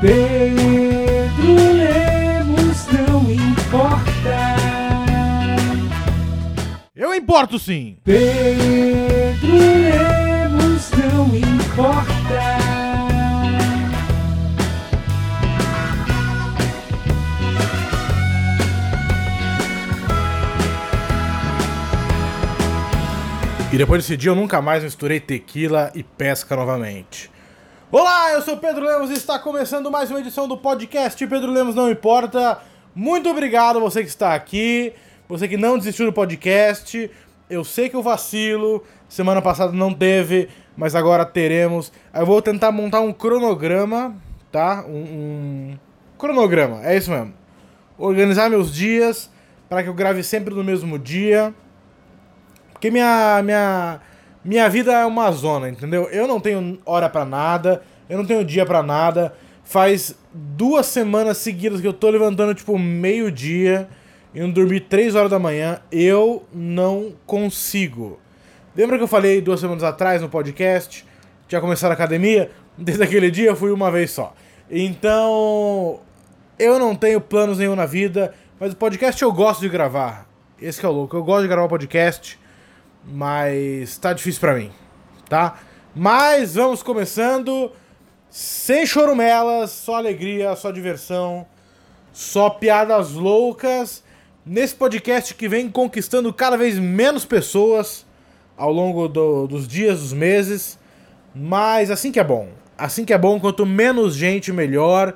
Pedro Lemos não importa. Eu importo sim. Pedro Lemos não importa. E depois desse dia eu nunca mais misturei tequila e pesca novamente. Olá, eu sou Pedro Lemos e está começando mais uma edição do podcast Pedro Lemos Não Importa. Muito obrigado você que está aqui, você que não desistiu do podcast. Eu sei que eu vacilo, semana passada não teve, mas agora teremos. Eu vou tentar montar um cronograma, tá? Um, um... cronograma, é isso mesmo. Organizar meus dias para que eu grave sempre no mesmo dia. Porque minha, minha, minha vida é uma zona, entendeu? Eu não tenho hora para nada, eu não tenho dia para nada. Faz duas semanas seguidas que eu tô levantando, tipo, meio-dia, indo dormir três horas da manhã. Eu não consigo. Lembra que eu falei duas semanas atrás no podcast? Tinha começado a academia? Desde aquele dia eu fui uma vez só. Então, eu não tenho planos nenhum na vida, mas o podcast eu gosto de gravar. Esse é o louco. Eu gosto de gravar podcast mas tá difícil para mim, tá? Mas vamos começando sem chorumelas, só alegria, só diversão, só piadas loucas nesse podcast que vem conquistando cada vez menos pessoas ao longo do, dos dias, dos meses, mas assim que é bom. Assim que é bom, quanto menos gente, melhor.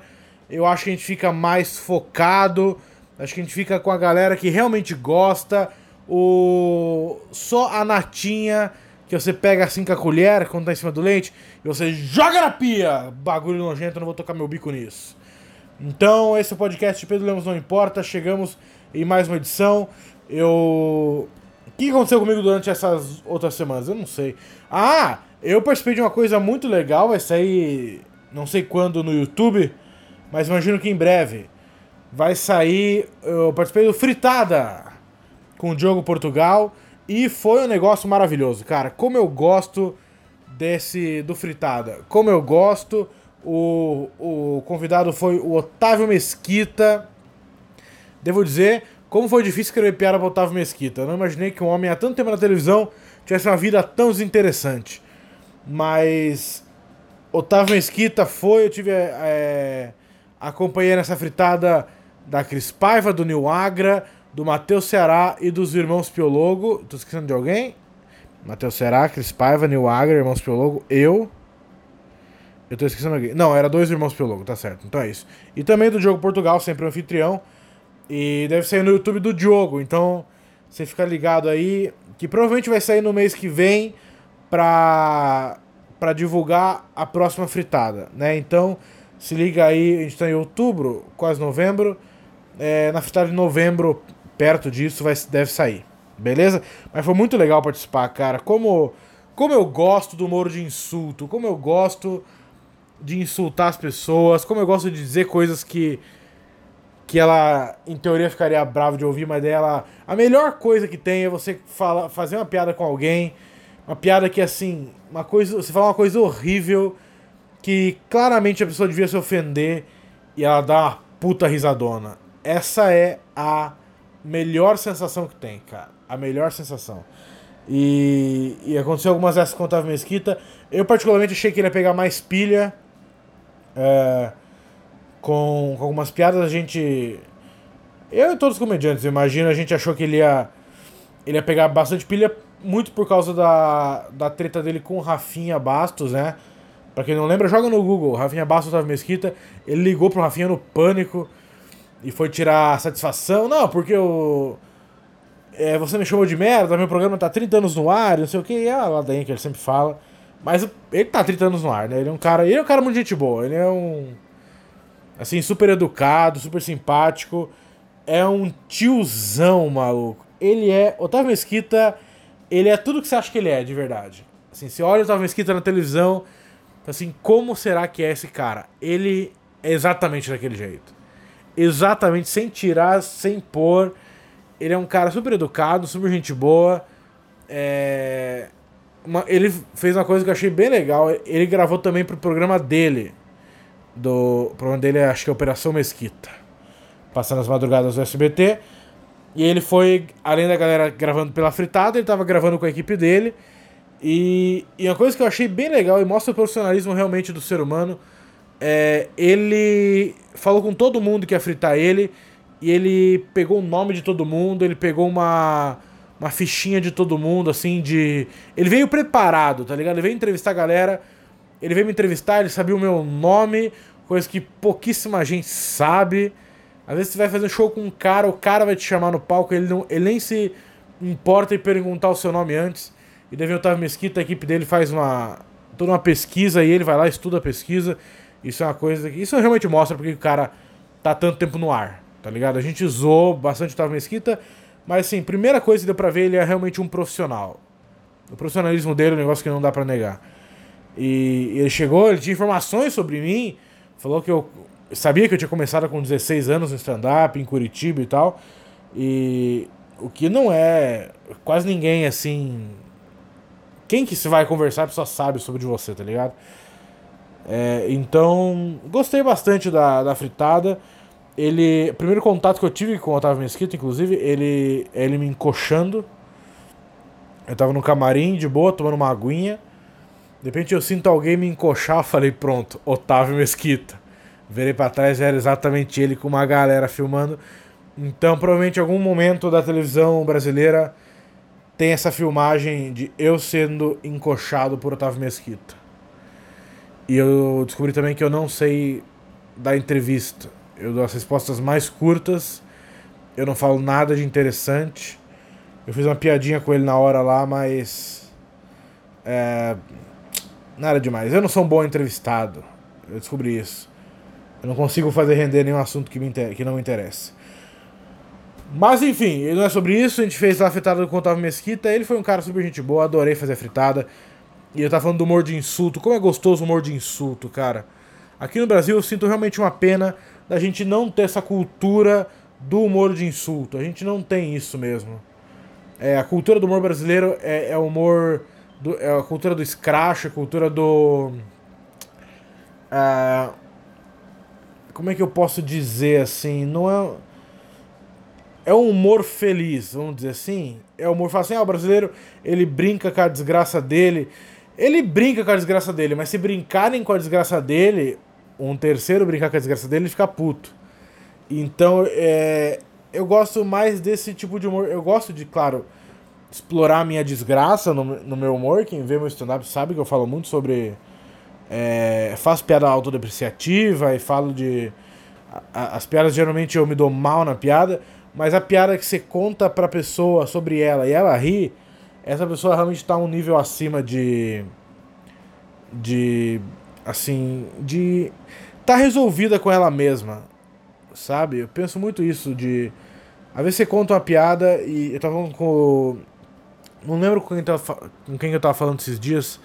Eu acho que a gente fica mais focado, acho que a gente fica com a galera que realmente gosta o só a natinha que você pega assim com a colher quando tá em cima do leite e você joga na pia. Bagulho nojento, não vou tocar meu bico nisso. Então, esse é o podcast Pedro Lemos Não Importa. Chegamos em mais uma edição. Eu. O que aconteceu comigo durante essas outras semanas? Eu não sei. Ah, eu participei de uma coisa muito legal. Vai sair não sei quando no YouTube, mas imagino que em breve. Vai sair. Eu participei do Fritada com o Diogo Portugal e foi um negócio maravilhoso, cara. Como eu gosto desse do fritada, como eu gosto. O, o convidado foi o Otávio Mesquita. Devo dizer, como foi difícil escrever piada para Otávio Mesquita. Eu não imaginei que um homem há tanto tempo na televisão tivesse uma vida tão desinteressante. Mas Otávio Mesquita foi, eu tive. É, acompanhei nessa fritada da Cris Paiva, do Nil Agra, do Matheus Ceará e dos irmãos Piologo. Tô esquecendo de alguém? Matheus Ceará, Cris Paiva, Nil Agra, irmãos Piologo, eu. Eu tô esquecendo alguém. Não, era dois irmãos Piologo, tá certo. Então é isso. E também do Diogo Portugal, sempre anfitrião. E deve sair no YouTube do Diogo. Então você fica ligado aí. Que provavelmente vai sair no mês que vem pra, pra divulgar a próxima fritada, né? Então se liga aí, a gente tá em outubro, quase novembro. É, na fritada de novembro perto disso vai, deve sair. Beleza? Mas foi muito legal participar, cara. Como, como eu gosto do humor de insulto, como eu gosto de insultar as pessoas, como eu gosto de dizer coisas que que ela, em teoria, ficaria brava de ouvir, mas dela. A melhor coisa que tem é você fala, fazer uma piada com alguém, uma piada que assim, uma coisa, você fala uma coisa horrível que claramente a pessoa devia se ofender e ela dá uma puta risadona. Essa é a melhor sensação que tem, cara. A melhor sensação. E, e aconteceu algumas dessas com o Otávio Mesquita. Eu, particularmente, achei que ele ia pegar mais pilha. É, com, com, algumas piadas, a gente. Eu e todos os comediantes, imagino, a gente achou que ele ia. Ele ia pegar bastante pilha, muito por causa da, da treta dele com o Rafinha Bastos, né? Pra quem não lembra, joga no Google. Rafinha Bastos Otávio Mesquita. Ele ligou pro Rafinha no pânico e foi tirar satisfação. Não, porque o. É, você me chamou de merda, meu programa tá 30 anos no ar, não sei o que, é a ladainha que ele sempre fala. Mas ele tá 30 anos no ar, né? Ele é um cara. Ele é um cara muito gente boa, ele é um. Assim, super educado, super simpático. É um tiozão, maluco. Ele é. Otávio Mesquita, ele é tudo que você acha que ele é, de verdade. Assim, você olha o Otávio Mesquita na televisão, assim, como será que é esse cara? Ele é exatamente daquele jeito exatamente sem tirar, sem pôr. Ele é um cara super educado, super gente boa. É... Uma, ele fez uma coisa que eu achei bem legal. Ele gravou também pro programa dele. do. O programa dele é, acho que é Operação Mesquita. Passando as madrugadas do SBT. E ele foi, além da galera gravando pela fritada, ele tava gravando com a equipe dele. E, e uma coisa que eu achei bem legal e mostra o profissionalismo realmente do ser humano. É, ele falou com todo mundo que ia fritar ele. E ele pegou o nome de todo mundo, ele pegou uma, uma fichinha de todo mundo, assim, de. Ele veio preparado, tá ligado? Ele veio entrevistar a galera. Ele veio me entrevistar, ele sabia o meu nome, coisa que pouquíssima gente sabe. Às vezes você vai fazer um show com um cara, o cara vai te chamar no palco, ele, não, ele nem se importa em perguntar o seu nome antes. E daí vem o Otávio Mesquita, a equipe dele faz uma toda uma pesquisa e ele vai lá, estuda a pesquisa. Isso é uma coisa que. Isso realmente mostra porque o cara tá tanto tempo no ar, tá ligado? A gente zoou bastante o Otávio Mesquita, mas assim, primeira coisa que deu pra ver, ele é realmente um profissional. O profissionalismo dele é um negócio que não dá para negar. E ele chegou, ele tinha informações sobre mim, falou que eu sabia que eu tinha começado com 16 anos no stand-up, em Curitiba e tal. E o que não é. Quase ninguém assim. Quem que se vai conversar só sabe sobre você, tá ligado? É, então, gostei bastante da, da fritada. Ele. Primeiro contato que eu tive com o Otávio Mesquita, inclusive, ele, ele me encoxando. Eu tava no camarim de boa, tomando uma aguinha. De repente eu sinto alguém me encoxar, falei, pronto, Otávio Mesquita. Verei para trás, era exatamente ele com uma galera filmando. Então, provavelmente, em algum momento da televisão brasileira tem essa filmagem de eu sendo encoxado por Otávio Mesquita. E eu descobri também que eu não sei dar entrevista. Eu dou as respostas mais curtas, eu não falo nada de interessante. Eu fiz uma piadinha com ele na hora lá, mas. É, nada demais. Eu não sou um bom entrevistado. Eu descobri isso. Eu não consigo fazer render nenhum assunto que, me que não me interessa. Mas enfim, não é sobre isso. A gente fez lá a fritada com o Otávio Mesquita. Ele foi um cara super gente boa, adorei fazer a fritada. E eu tava falando do humor de insulto. Como é gostoso o humor de insulto, cara. Aqui no Brasil eu sinto realmente uma pena da gente não ter essa cultura do humor de insulto. A gente não tem isso mesmo. É, a cultura do humor brasileiro é, é humor. Do, é a cultura do scratch, a cultura do. Uh, como é que eu posso dizer assim? Não é. É um humor feliz, vamos dizer assim. É um humor fácil assim, ah, o brasileiro ele brinca com a desgraça dele. Ele brinca com a desgraça dele, mas se brincarem com a desgraça dele, um terceiro brincar com a desgraça dele, ele fica puto. Então, é, eu gosto mais desse tipo de humor. Eu gosto de, claro, explorar a minha desgraça no, no meu humor. Quem vê meu stand-up sabe que eu falo muito sobre é, faço piada autodepreciativa e falo de. A, as piadas geralmente eu me dou mal na piada, mas a piada que você conta pra pessoa sobre ela e ela ri, essa pessoa realmente tá um nível acima de. de. assim. de. tá resolvida com ela mesma. Sabe? Eu penso muito isso de. Às vezes você conta uma piada e eu tava com. Não lembro com quem, tava, com quem eu tava falando esses dias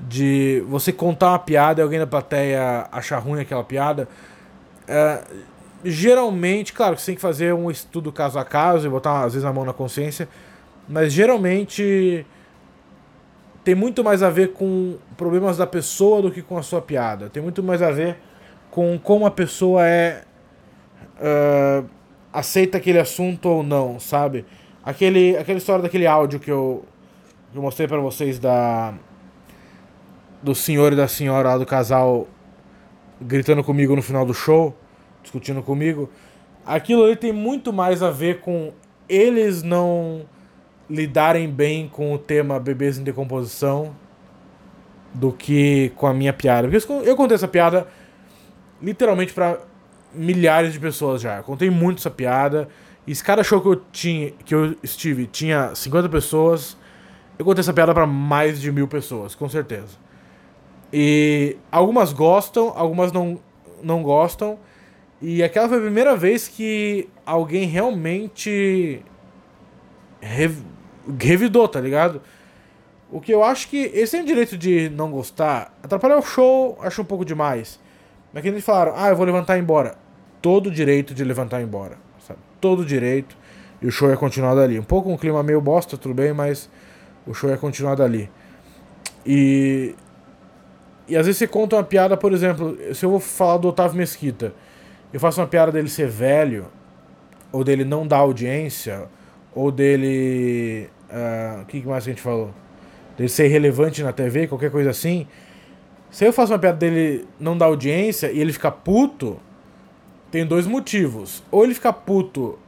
de você contar uma piada e alguém da plateia achar ruim aquela piada. É, geralmente, claro que você tem que fazer um estudo caso a caso e botar às vezes a mão na consciência, mas geralmente tem muito mais a ver com problemas da pessoa do que com a sua piada. Tem muito mais a ver com como a pessoa é. Uh, aceita aquele assunto ou não, sabe? Aquele, aquela história daquele áudio que eu, que eu mostrei para vocês da do senhor e da senhora lá do casal gritando comigo no final do show, discutindo comigo. Aquilo ali tem muito mais a ver com eles não lidarem bem com o tema bebês em decomposição do que com a minha piada. Porque eu contei essa piada literalmente para milhares de pessoas já. Eu contei muito essa piada. E esse cada show que eu tinha, que eu estive, tinha 50 pessoas. Eu contei essa piada para mais de mil pessoas, com certeza. E algumas gostam, algumas não, não gostam. E aquela foi a primeira vez que alguém realmente revidou, tá ligado? O que eu acho que eles têm o direito de não gostar. Atrapalhar o show, acho um pouco demais. Mas que eles falaram, ah, eu vou levantar e ir embora. Todo direito de levantar e ir embora. Sabe? Todo direito. E o show é continuado ali. Um pouco um clima meio bosta, tudo bem, mas o show é continuado ali. E E às vezes você conta uma piada, por exemplo, se eu vou falar do Otávio Mesquita, eu faço uma piada dele ser velho, ou dele não dar audiência, ou dele. ah, O que mais que a gente falou? Dele ser irrelevante na TV, qualquer coisa assim. Se eu faço uma piada dele não dar audiência e ele ficar puto, tem dois motivos. Ou ele fica puto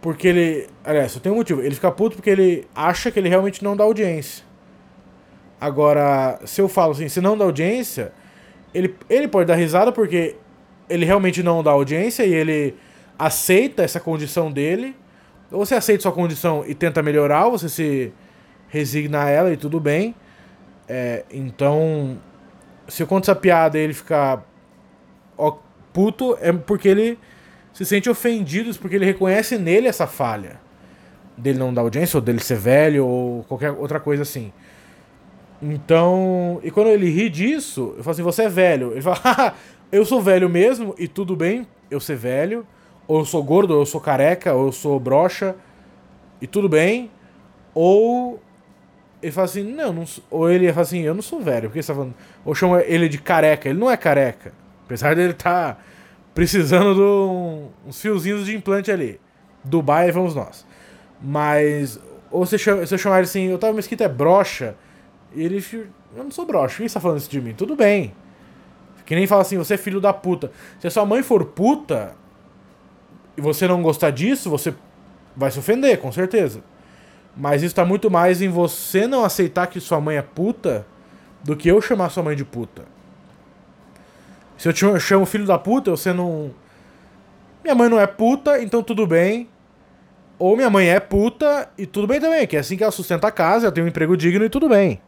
porque ele. Aliás, só tem um motivo. Ele fica puto porque ele acha que ele realmente não dá audiência. Agora, se eu falo assim, se não dá audiência, ele, ele pode dar risada porque ele realmente não dá audiência e ele aceita essa condição dele. Ou você aceita sua condição e tenta melhorar, ou você se resigna a ela e tudo bem. É, então, se eu conto essa piada e ele ficar puto, é porque ele se sente ofendido, porque ele reconhece nele essa falha. Dele não dar audiência, ou dele ser velho, ou qualquer outra coisa assim. Então, e quando ele ri disso, eu falo assim: você é velho. Ele fala: "Haha, eu sou velho mesmo, e tudo bem eu ser velho. Ou eu sou gordo, ou eu sou careca, ou eu sou broxa, e tudo bem. Ou ele fala assim: não, não ou ele fala assim: eu não sou velho, porque você tá falando? Ou chama ele de careca, ele não é careca. Apesar dele estar tá precisando de um- uns fiozinhos de implante ali. Dubai, vamos nós. Mas, ou você chama, você chamar ele assim: Otávio Mesquita é broxa. E ele, eu não sou broxa, por que você tá falando isso de mim? Tudo bem. Que nem fala assim, você é filho da puta. Se a sua mãe for puta e você não gostar disso, você vai se ofender, com certeza. Mas isso tá muito mais em você não aceitar que sua mãe é puta do que eu chamar sua mãe de puta. Se eu te chamo- filho da puta, você não. Minha mãe não é puta, então tudo bem. Ou minha mãe é puta e tudo bem também, que é assim que ela sustenta a casa, ela tem um emprego digno e tudo bem.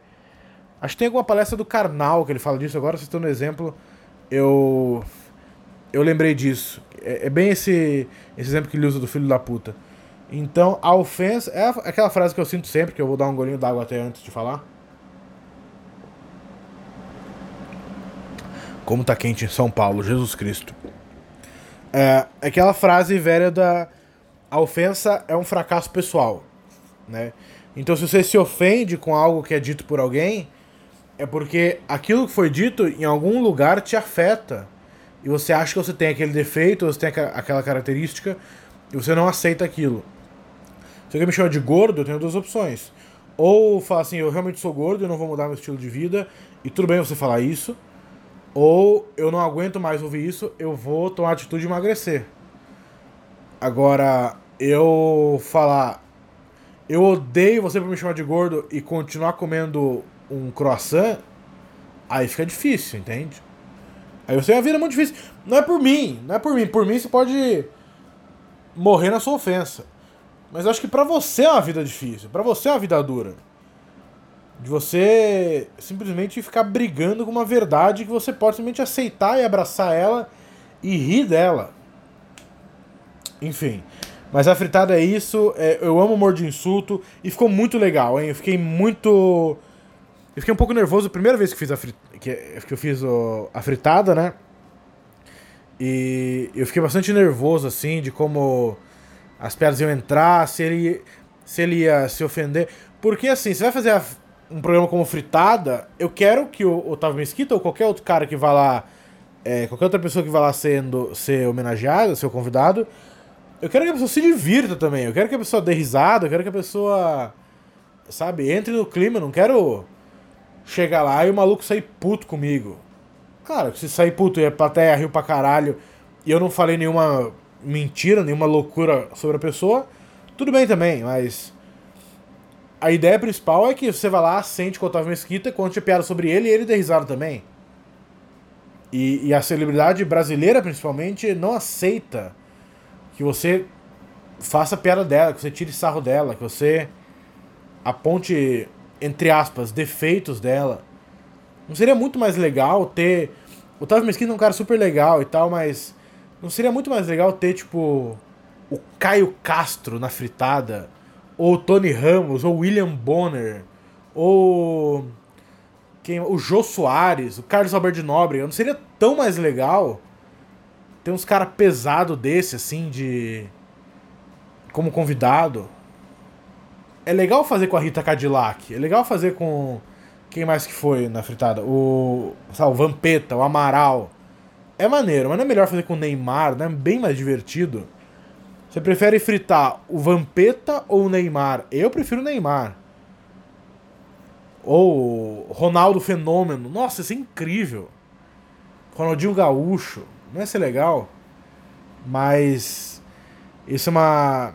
Acho que tem alguma palestra do Karnal que ele fala disso agora, citando um exemplo, eu eu lembrei disso. É, é bem esse, esse exemplo que ele usa do filho da puta. Então, a ofensa é aquela frase que eu sinto sempre, que eu vou dar um golinho d'água até antes de falar. Como tá quente em São Paulo, Jesus Cristo. É é aquela frase velha da a ofensa é um fracasso pessoal, né? Então, se você se ofende com algo que é dito por alguém, é porque aquilo que foi dito em algum lugar te afeta. E você acha que você tem aquele defeito, você tem aquela característica, e você não aceita aquilo. Se alguém me chama de gordo, eu tenho duas opções. Ou falar assim, eu realmente sou gordo, eu não vou mudar meu estilo de vida, e tudo bem você falar isso. Ou eu não aguento mais ouvir isso, eu vou tomar a atitude de emagrecer. Agora, eu falar, eu odeio você por me chamar de gordo e continuar comendo um croissant, aí fica difícil, entende? Aí você uma vida muito difícil. Não é por mim, não é por mim. Por mim você pode morrer na sua ofensa. Mas eu acho que pra você é uma vida difícil, pra você é uma vida dura. De você simplesmente ficar brigando com uma verdade que você pode simplesmente aceitar e abraçar ela e rir dela. Enfim. Mas a fritada é isso. é, eu amo humor de insulto. E ficou muito legal, hein? Eu fiquei muito. Eu fiquei um pouco nervoso a primeira vez que fiz a fri... que, que eu fiz o- a fritada, né? E eu fiquei bastante nervoso, assim, de como as piadas iam entrar, se ele, se ele ia se ofender. Porque, assim, você vai fazer a- um programa como Fritada, eu quero que o Otávio Mesquita ou qualquer outro cara que vá lá, é, qualquer outra pessoa que vá lá sendo, ser homenageada, ser convidado, eu quero que a pessoa se divirta também. Eu quero que a pessoa dê risada, eu quero que a pessoa, sabe, entre no clima. Eu não quero chegar lá e o maluco sair puto comigo. Claro, se sair puto e a plateia riu pra caralho e eu não falei nenhuma mentira, nenhuma loucura sobre a pessoa, tudo bem também, mas. A ideia principal é que você vai lá, sente com o Otávio Mesquita, conte piada sobre ele e ele dê risada também. E, e a celebridade brasileira, principalmente, não aceita que você faça piada dela, que você tire sarro dela, que você aponte, entre aspas, defeitos dela. Não seria muito mais legal ter. O Otávio Mesquita é um cara super legal e tal, mas. Não seria muito mais legal ter, tipo. O Caio Castro na fritada? Ou o Tony Ramos, ou o William Bonner, ou. Quem, o Jô Soares, o Carlos Alberto de Nóbrega. Não seria tão mais legal ter uns caras pesados desse, assim, de. como convidado? É legal fazer com a Rita Cadillac, é legal fazer com Quem mais que foi na fritada? O. Sabe, o Vampeta, o Amaral. É maneiro, mas não é melhor fazer com o Neymar, né? Bem mais divertido. Você prefere fritar o Vampeta ou o Neymar? Eu prefiro o Neymar. Ou Ronaldo Fenômeno. Nossa, isso é incrível. Ronaldinho Gaúcho. Não ia ser legal. Mas. Isso é uma.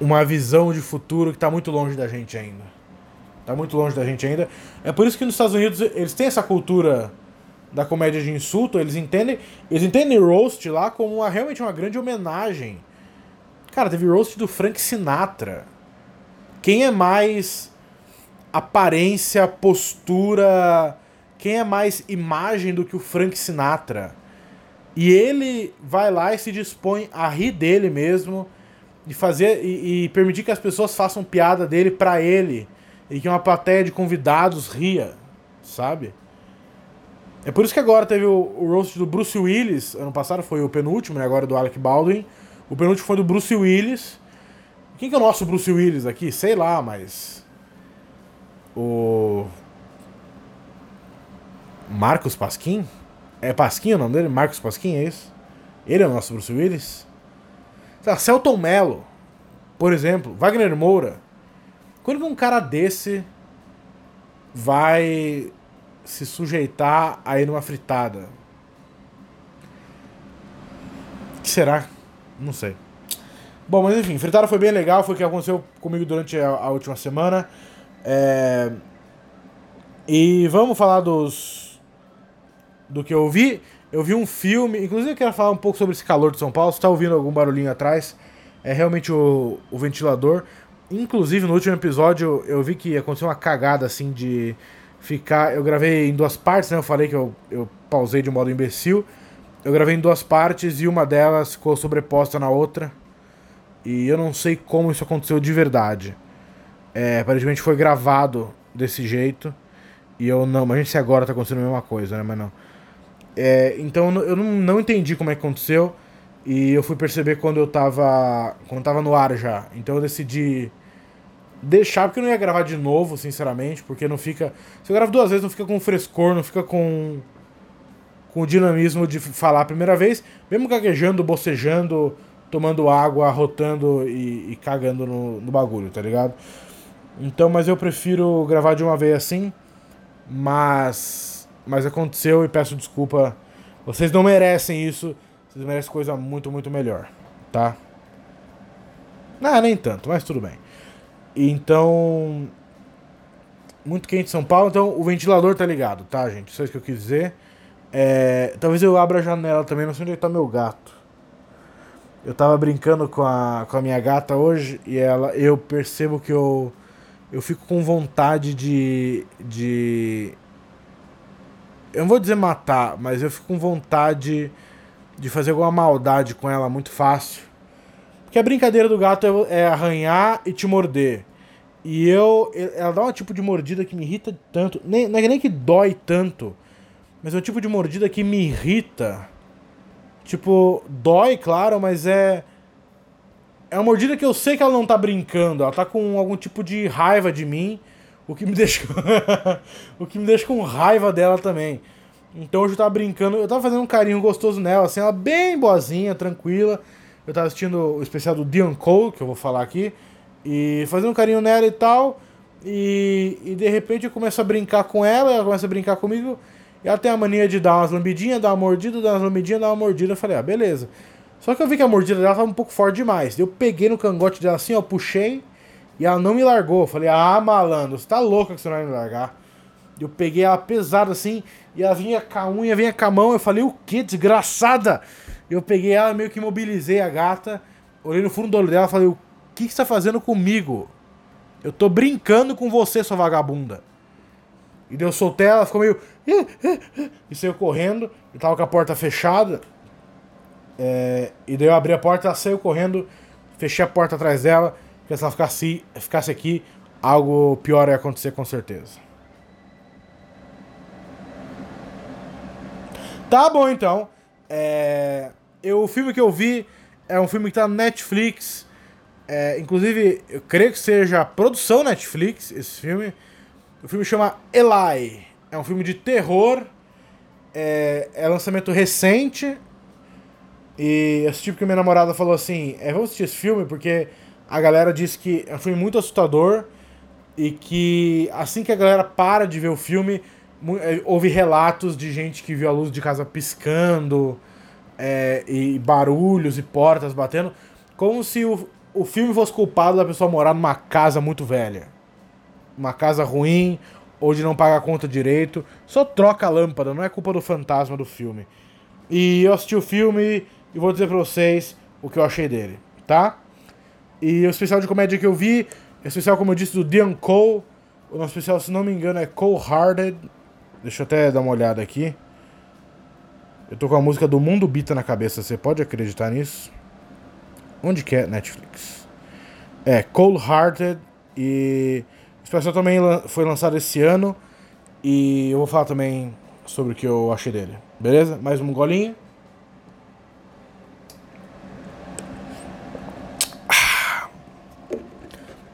Uma visão de futuro que está muito longe da gente ainda. Está muito longe da gente ainda. É por isso que nos Estados Unidos eles têm essa cultura da comédia de insulto, eles entendem, eles entendem roast lá como uma, realmente uma grande homenagem. Cara, teve roast do Frank Sinatra. Quem é mais aparência, postura, quem é mais imagem do que o Frank Sinatra? E ele vai lá e se dispõe a rir dele mesmo e fazer e, e permitir que as pessoas façam piada dele para ele e que uma plateia de convidados ria, sabe? É por isso que agora teve o, o roast do Bruce Willis, ano passado foi o penúltimo, né? Agora do Alec Baldwin. O penúltimo foi do Bruce Willis. Quem que é o nosso Bruce Willis aqui? Sei lá, mas. O. Marcos Pasquim? É Pasquim o nome dele? Marcos Pasquim, é isso? Ele é o nosso Bruce Willis? Tá, Celton Mello, por exemplo, Wagner Moura. Quando que um cara desse vai se sujeitar a ir numa fritada. Que será? Não sei. Bom, mas enfim, fritada foi bem legal, foi o que aconteceu comigo durante a, a última semana. É... E vamos falar dos. do que eu vi. Eu vi um filme, inclusive eu quero falar um pouco sobre esse calor de São Paulo. Se tá ouvindo algum barulhinho atrás, é realmente o, o ventilador. Inclusive no último episódio eu vi que aconteceu uma cagada assim de ficar. Eu gravei em duas partes, né? Eu falei que eu, eu pausei de um modo imbecil. Eu gravei em duas partes e uma delas ficou sobreposta na outra. E eu não sei como isso aconteceu de verdade. É, aparentemente foi gravado desse jeito. E eu não. Mas a gente se agora tá acontecendo a mesma coisa, né? Mas não. É, então eu não, não entendi como é que aconteceu. E eu fui perceber quando eu tava. Quando tava no ar já. Então eu decidi deixar, porque eu não ia gravar de novo, sinceramente, porque não fica. Se eu gravo duas vezes, não fica com frescor, não fica com. com o dinamismo de falar a primeira vez, mesmo gaguejando, bocejando, tomando água, rotando e, e cagando no, no bagulho, tá ligado? Então, mas eu prefiro gravar de uma vez assim, mas. Mas aconteceu e peço desculpa. Vocês não merecem isso. Vocês merecem coisa muito, muito melhor, tá? Não, nem tanto, mas tudo bem. Então. Muito quente São Paulo, então o ventilador tá ligado, tá, gente? Isso que eu quis dizer. É, talvez eu abra a janela também, não sei onde tá meu gato. Eu tava brincando com a, com a minha gata hoje e ela, eu percebo que eu, eu fico com vontade de, de. Eu não vou dizer matar, mas eu fico com vontade de fazer alguma maldade com ela muito fácil. Porque a brincadeira do gato é, é arranhar e te morder. E eu. Ela dá um tipo de mordida que me irrita tanto. Nem, não é nem que dói tanto. Mas é um tipo de mordida que me irrita. Tipo, dói, claro, mas é. É uma mordida que eu sei que ela não tá brincando. Ela tá com algum tipo de raiva de mim. O que me deixa. o que me deixa com raiva dela também. Então hoje eu tava brincando. Eu tava fazendo um carinho gostoso nela, assim, ela bem boazinha, tranquila. Eu tava assistindo o especial do Dion Cole, que eu vou falar aqui, e fazendo um carinho nela e tal. E, e de repente eu começo a brincar com ela, ela começa a brincar comigo. E ela tem a mania de dar umas lambidinhas, dar uma mordida, dar umas lambidinhas, dar uma mordida. Eu falei, ah, beleza. Só que eu vi que a mordida dela tava um pouco forte demais. Eu peguei no cangote dela assim, ó, puxei e ela não me largou. Eu falei, ah, malandro, você tá louca que você não vai me largar. Eu peguei ela pesada assim, e ela vinha com a unha, vinha com a mão. Eu falei, o que, desgraçada? Eu peguei ela, meio que imobilizei a gata, olhei no fundo do olho dela e falei: O que, que você tá fazendo comigo? Eu tô brincando com você, sua vagabunda. E daí eu soltei ela, ficou meio. E saiu correndo, e tava com a porta fechada. É... E daí eu abri a porta, ela saiu correndo, fechei a porta atrás dela, porque se ela ficasse, ficasse aqui, algo pior ia acontecer com certeza. Tá bom então. É, eu, o filme que eu vi é um filme que tá na Netflix. É, inclusive, eu creio que seja produção Netflix esse filme. O filme chama Eli. É um filme de terror. É, é lançamento recente. E eu assisti porque minha namorada falou assim: é, vamos assistir esse filme porque a galera disse que filme muito assustador. E que assim que a galera para de ver o filme, é, houve relatos de gente que viu a luz de casa piscando. é, e barulhos e portas batendo. Como se o, o filme fosse culpado da pessoa morar numa casa muito velha. Uma casa ruim, ou de não pagar a conta direito. Só troca a lâmpada, não é culpa do fantasma do filme. E eu assisti o filme e vou dizer pra vocês o que eu achei dele, tá? E o especial de comédia que eu vi, é especial, como eu disse, do Dean Cole. O nosso especial, se não me engano, é Cole Hearted. Deixa eu até dar uma olhada aqui. Eu tô com a música do Mundo Bita na cabeça, você pode acreditar nisso? Onde que é Netflix? É, Cold Hearted e o especial também foi lançado esse ano e eu vou falar também sobre o que eu achei dele. Beleza? Mais um golinho.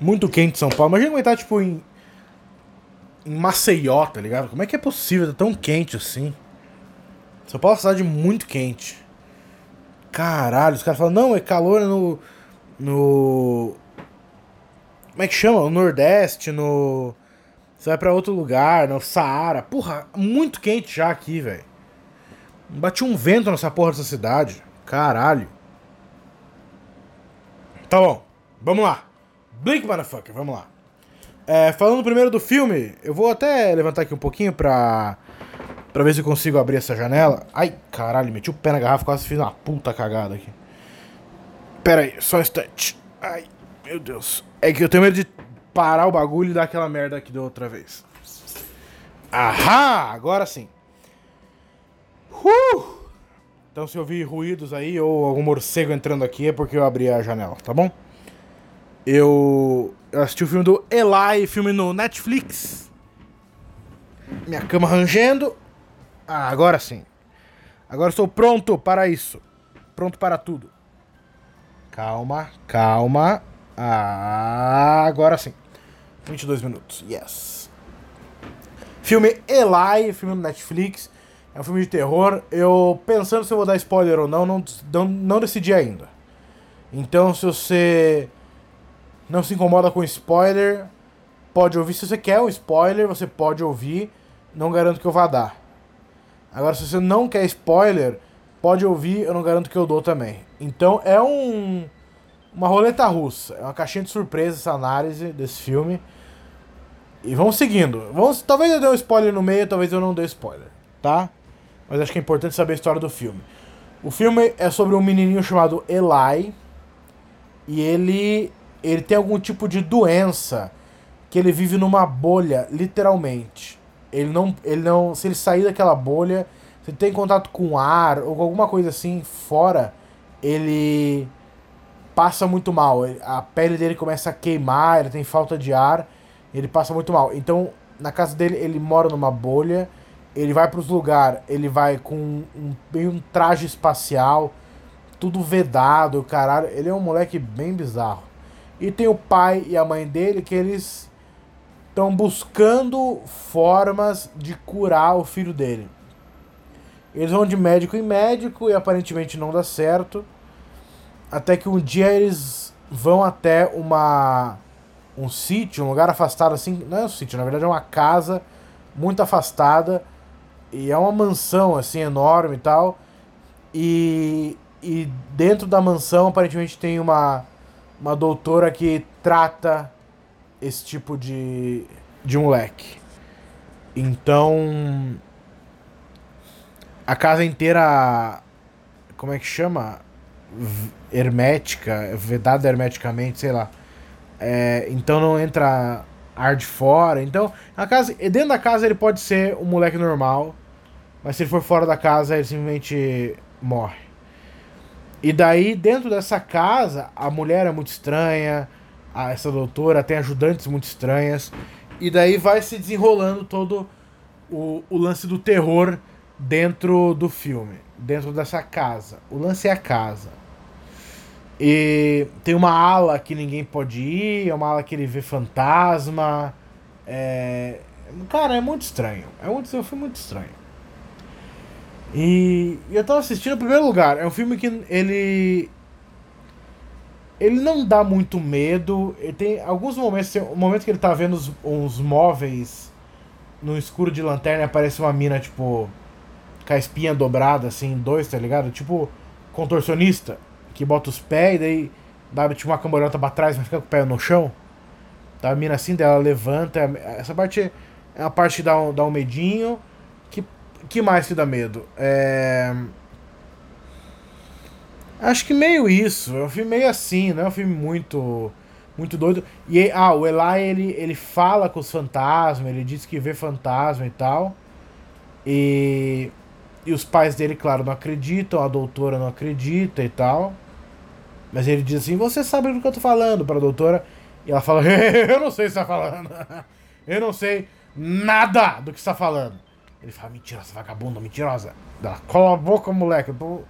Muito quente São Paulo. Imagina aguentar tipo em em Maceió, tá ligado? Como é que é possível tá tão quente assim? São Paulo é uma cidade muito quente. Caralho, os caras falam, não, é calor no. No. Como é que chama? No Nordeste, no. Você vai pra outro lugar, no Saara. Porra, muito quente já aqui, velho. Bati um vento nessa porra dessa cidade. Caralho. Tá bom, vamos lá. Blink, motherfucker, vamos lá. É, falando primeiro do filme, eu vou até levantar aqui um pouquinho pra. Pra ver se eu consigo abrir essa janela. Ai, caralho, meti o pé na garrafa, quase fiz uma puta cagada aqui. Pera aí, só um instante. Ai, meu Deus. É que eu tenho medo de parar o bagulho e dar aquela merda aqui da outra vez. Ahá, agora sim. Uh! Então se eu ouvir ruídos aí ou algum morcego entrando aqui é porque eu abri a janela, tá bom? Eu, eu assisti o filme do Eli, filme no Netflix. Minha cama rangendo. Ah, agora sim. Agora estou pronto para isso. Pronto para tudo. Calma, calma. Ah, agora sim. 22 minutos. Yes. Filme Eli, filme no Netflix. É um filme de terror. Eu pensando se eu vou dar spoiler ou não, não, não, não decidi ainda. Então, se você não se incomoda com spoiler, pode ouvir. Se você quer um spoiler, você pode ouvir. Não garanto que eu vá dar. Agora, se você não quer spoiler, pode ouvir. Eu não garanto que eu dou também. Então, é um uma roleta russa. É uma caixinha de surpresa essa análise desse filme. E vamos seguindo. Vamos, talvez eu dê um spoiler no meio, talvez eu não dê spoiler, tá? Mas acho que é importante saber a história do filme. O filme é sobre um menininho chamado Eli. E ele ele tem algum tipo de doença que ele vive numa bolha, literalmente. Ele não ele não, se ele sair daquela bolha, se ele tem contato com ar ou com alguma coisa assim fora, ele passa muito mal. A pele dele começa a queimar, ele tem falta de ar, ele passa muito mal. Então, na casa dele, ele mora numa bolha, ele vai pros lugares, ele vai com um, bem um traje espacial, tudo vedado, caralho. Ele é um moleque bem bizarro. E tem o pai e a mãe dele que eles estão buscando formas de curar o filho dele. Eles vão de médico em médico e aparentemente não dá certo. Até que um dia eles vão até uma um sítio, um lugar afastado assim, não é um sítio, na verdade é uma casa muito afastada e é uma mansão assim enorme e tal. E, e dentro da mansão aparentemente tem uma uma doutora que trata esse tipo de de moleque. Então a casa inteira como é que chama? hermética, vedada hermeticamente, sei lá. É, então não entra ar de fora. Então, a casa, dentro da casa ele pode ser um moleque normal, mas se ele for fora da casa ele simplesmente morre. E daí, dentro dessa casa, a mulher é muito estranha, a, essa doutora tem ajudantes muito estranhas, e daí vai se desenrolando todo o, o lance do terror dentro do filme, dentro dessa casa. O lance é a casa. E tem uma ala que ninguém pode ir, é uma ala que ele vê fantasma. É... Cara, é muito estranho. É é um filme muito estranho. E eu tava assistindo, em primeiro lugar, é um filme que ele. Ele não dá muito medo. Ele tem alguns momentos. Um momento que ele tá vendo uns, uns móveis no escuro de lanterna aparece uma mina, tipo. Com a espinha dobrada, assim, dois, tá ligado? Tipo, contorcionista, que bota os pés e daí dá tipo uma cambalhota pra trás, mas fica com o pé no chão. Tá a mina assim, dela levanta. Essa parte é a parte que dá um, dá um medinho que mais que dá medo? É... Acho que meio isso. É um filme meio assim, não é um filme muito muito doido. E ah, o Eli ele, ele fala com os fantasmas, ele diz que vê fantasma e tal. E e os pais dele, claro, não acreditam, a doutora não acredita e tal. Mas ele diz assim: "Você sabe do que eu tô falando?" para a doutora. E ela fala: "Eu não sei o que você tá falando. eu não sei nada do que você tá falando." Ele fala, mentirosa, vagabunda, mentirosa. Ela, cola a boca, moleque, eu tô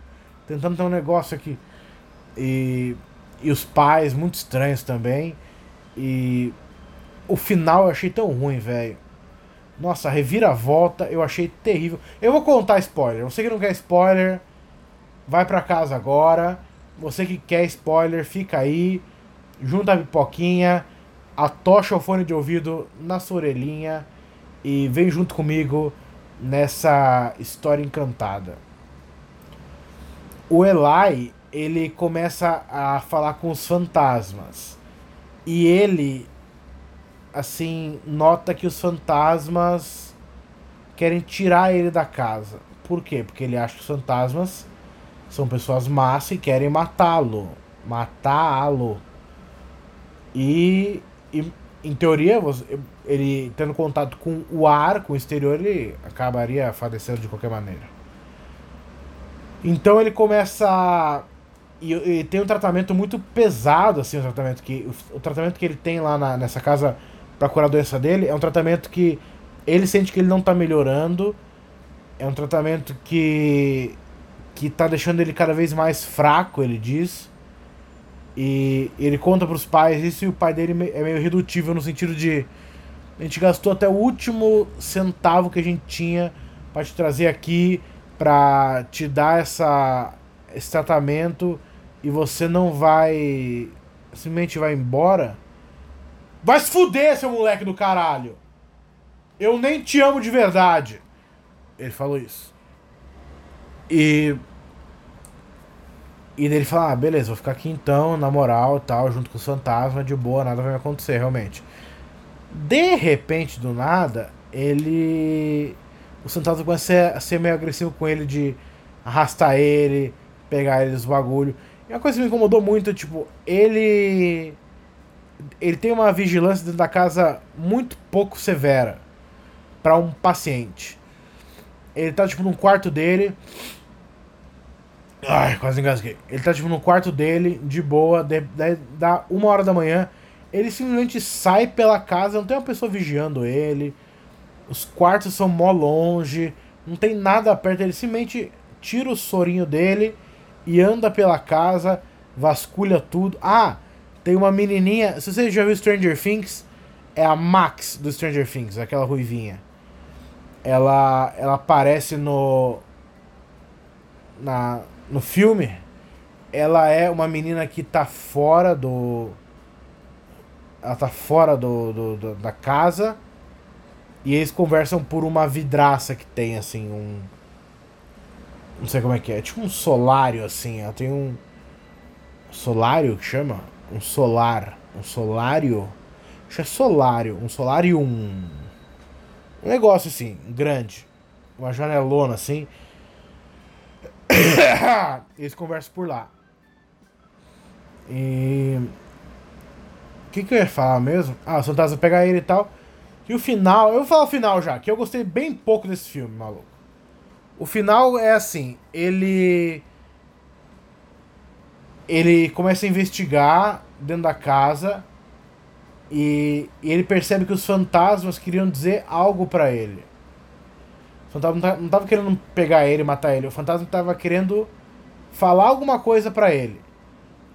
tentando ter um negócio aqui. E, e os pais, muito estranhos também. E o final eu achei tão ruim, velho. Nossa, reviravolta eu achei terrível. Eu vou contar spoiler. Você que não quer spoiler, vai para casa agora. Você que quer spoiler, fica aí. Junta a pipoquinha, atocha o fone de ouvido na sua orelhinha e vem junto comigo nessa história encantada. O Eli, ele começa a falar com os fantasmas. E ele assim nota que os fantasmas querem tirar ele da casa. Por quê? Porque ele acha que os fantasmas são pessoas más e querem matá-lo, matá-lo. E, e em teoria, ele tendo contato com o ar, com o exterior, ele acabaria falecendo de qualquer maneira. Então ele começa. E, e tem um tratamento muito pesado, assim, o tratamento que. O, o tratamento que ele tem lá na, nessa casa para curar a doença dele é um tratamento que ele sente que ele não tá melhorando. É um tratamento que. que tá deixando ele cada vez mais fraco, ele diz. E ele conta para os pais isso e o pai dele é meio redutível no sentido de a gente gastou até o último centavo que a gente tinha para te trazer aqui para te dar essa esse tratamento e você não vai simplesmente vai embora. Vai se fuder, seu moleque do caralho. Eu nem te amo de verdade. Ele falou isso. E e ele fala, ah, beleza, vou ficar aqui então, na moral tal, junto com os fantasmas, de boa, nada vai acontecer, realmente. De repente, do nada, ele. O fantasma começa a ser meio agressivo com ele, de arrastar ele, pegar ele dos bagulho. E uma coisa que me incomodou muito, tipo, ele. Ele tem uma vigilância dentro da casa muito pouco severa para um paciente. Ele tá, tipo, num quarto dele Ai, quase engasguei. Ele tá, tipo, no quarto dele, de boa, daí dá uma hora da manhã. Ele simplesmente sai pela casa, não tem uma pessoa vigiando ele. Os quartos são mó longe, não tem nada perto. Ele simplesmente tira o sorinho dele e anda pela casa, vasculha tudo. Ah, tem uma menininha. Se você já viu Stranger Things, é a Max do Stranger Things, aquela ruivinha. Ela, ela aparece no. Na, no filme, ela é uma menina que tá fora do. Ela tá fora do, do, do, da casa. E eles conversam por uma vidraça que tem, assim, um. Não sei como é que é. É tipo um solário, assim. Ela tem um. Solário que chama? Um solar. Um solário? Acho que é solário. Um solário. Um negócio assim, grande. Uma janelona assim. Eles conversam por lá. E. O que, que eu ia falar mesmo? Ah, o fantasma pegar ele e tal. E o final. Eu vou falar o final já, que eu gostei bem pouco desse filme, maluco. O final é assim: ele. Ele começa a investigar dentro da casa. E, e ele percebe que os fantasmas queriam dizer algo para ele. O fantasma não tava querendo pegar ele e matar ele. O fantasma tava querendo falar alguma coisa para ele.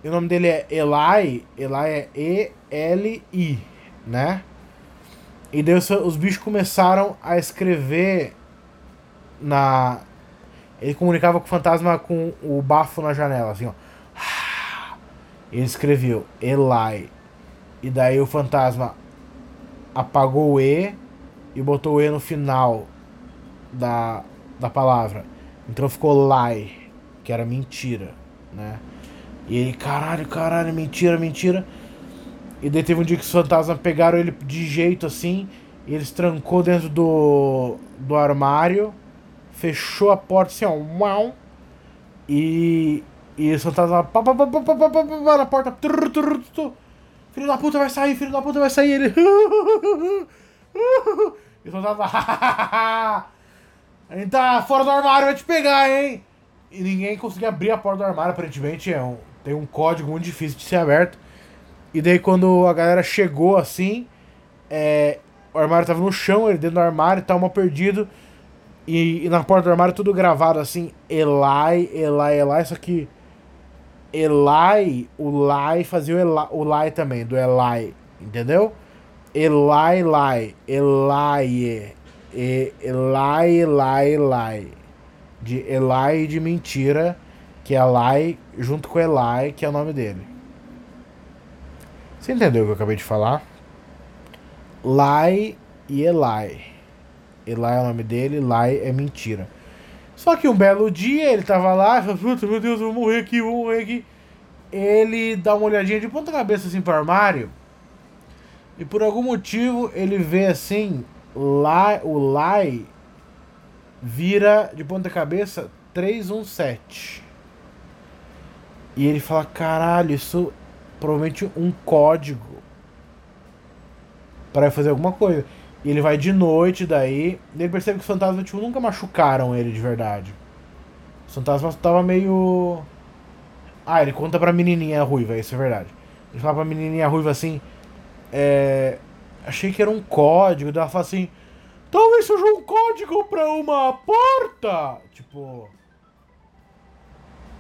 E o nome dele é Eli. Eli é E-L-I, né? E daí os, os bichos começaram a escrever na. Ele comunicava com o fantasma com o bafo na janela, assim, ó. Ele escreveu Eli. E daí o fantasma apagou o E e botou o E no final da, da palavra. Então ficou lie, que era mentira, né? E ele, caralho, caralho, mentira, mentira. E daí teve um dia que os fantasmas pegaram ele de jeito assim, e eles trancou dentro do, do armário, fechou a porta assim, ó, uau, e, e os fantasmas pá, pá, pá, pá, pá, pá, pá, pá, na porta, trrr, trrr, trrr, filho da puta vai sair, filho da puta vai sair, ele, e os fantasmas, a gente tá fora do armário, vai te pegar, hein? E ninguém conseguia abrir a porta do armário, aparentemente é um, tem um código muito difícil de ser aberto. E daí quando a galera chegou assim, é, o armário tava no chão, ele dentro do armário, tava mal perdido. E, e, na porta do armário tudo gravado assim, Eli, Eli, Eli, só que Eli, o Lai fazia o Eli, o Lai também, do Eli, entendeu? Eli, Eli, Eli, Eli, Eli, Eli. De Eli de mentira, que é Eli junto com Eli, que é o nome dele. Você entendeu o que eu acabei de falar? Lai e Eli. Eli é o nome dele, Lai é mentira. Só que um belo dia ele tava lá, puta, meu Deus, eu vou morrer aqui, vou morrer aqui. Ele dá uma olhadinha de ponta cabeça assim pro armário. E por algum motivo ele vê assim, lá, o Lai vira de ponta cabeça 317. E ele fala, caralho, isso provavelmente um código para fazer alguma coisa. E ele vai de noite daí, ele percebe que os fantasmas tipo, nunca machucaram ele de verdade. Os fantasmas tava meio. Ah, ele conta pra menininha ruiva, isso é verdade. Ele fala pra menininha ruiva assim. É... Achei que era um código, daí ela fala assim. Talvez seja um código pra uma porta! Tipo.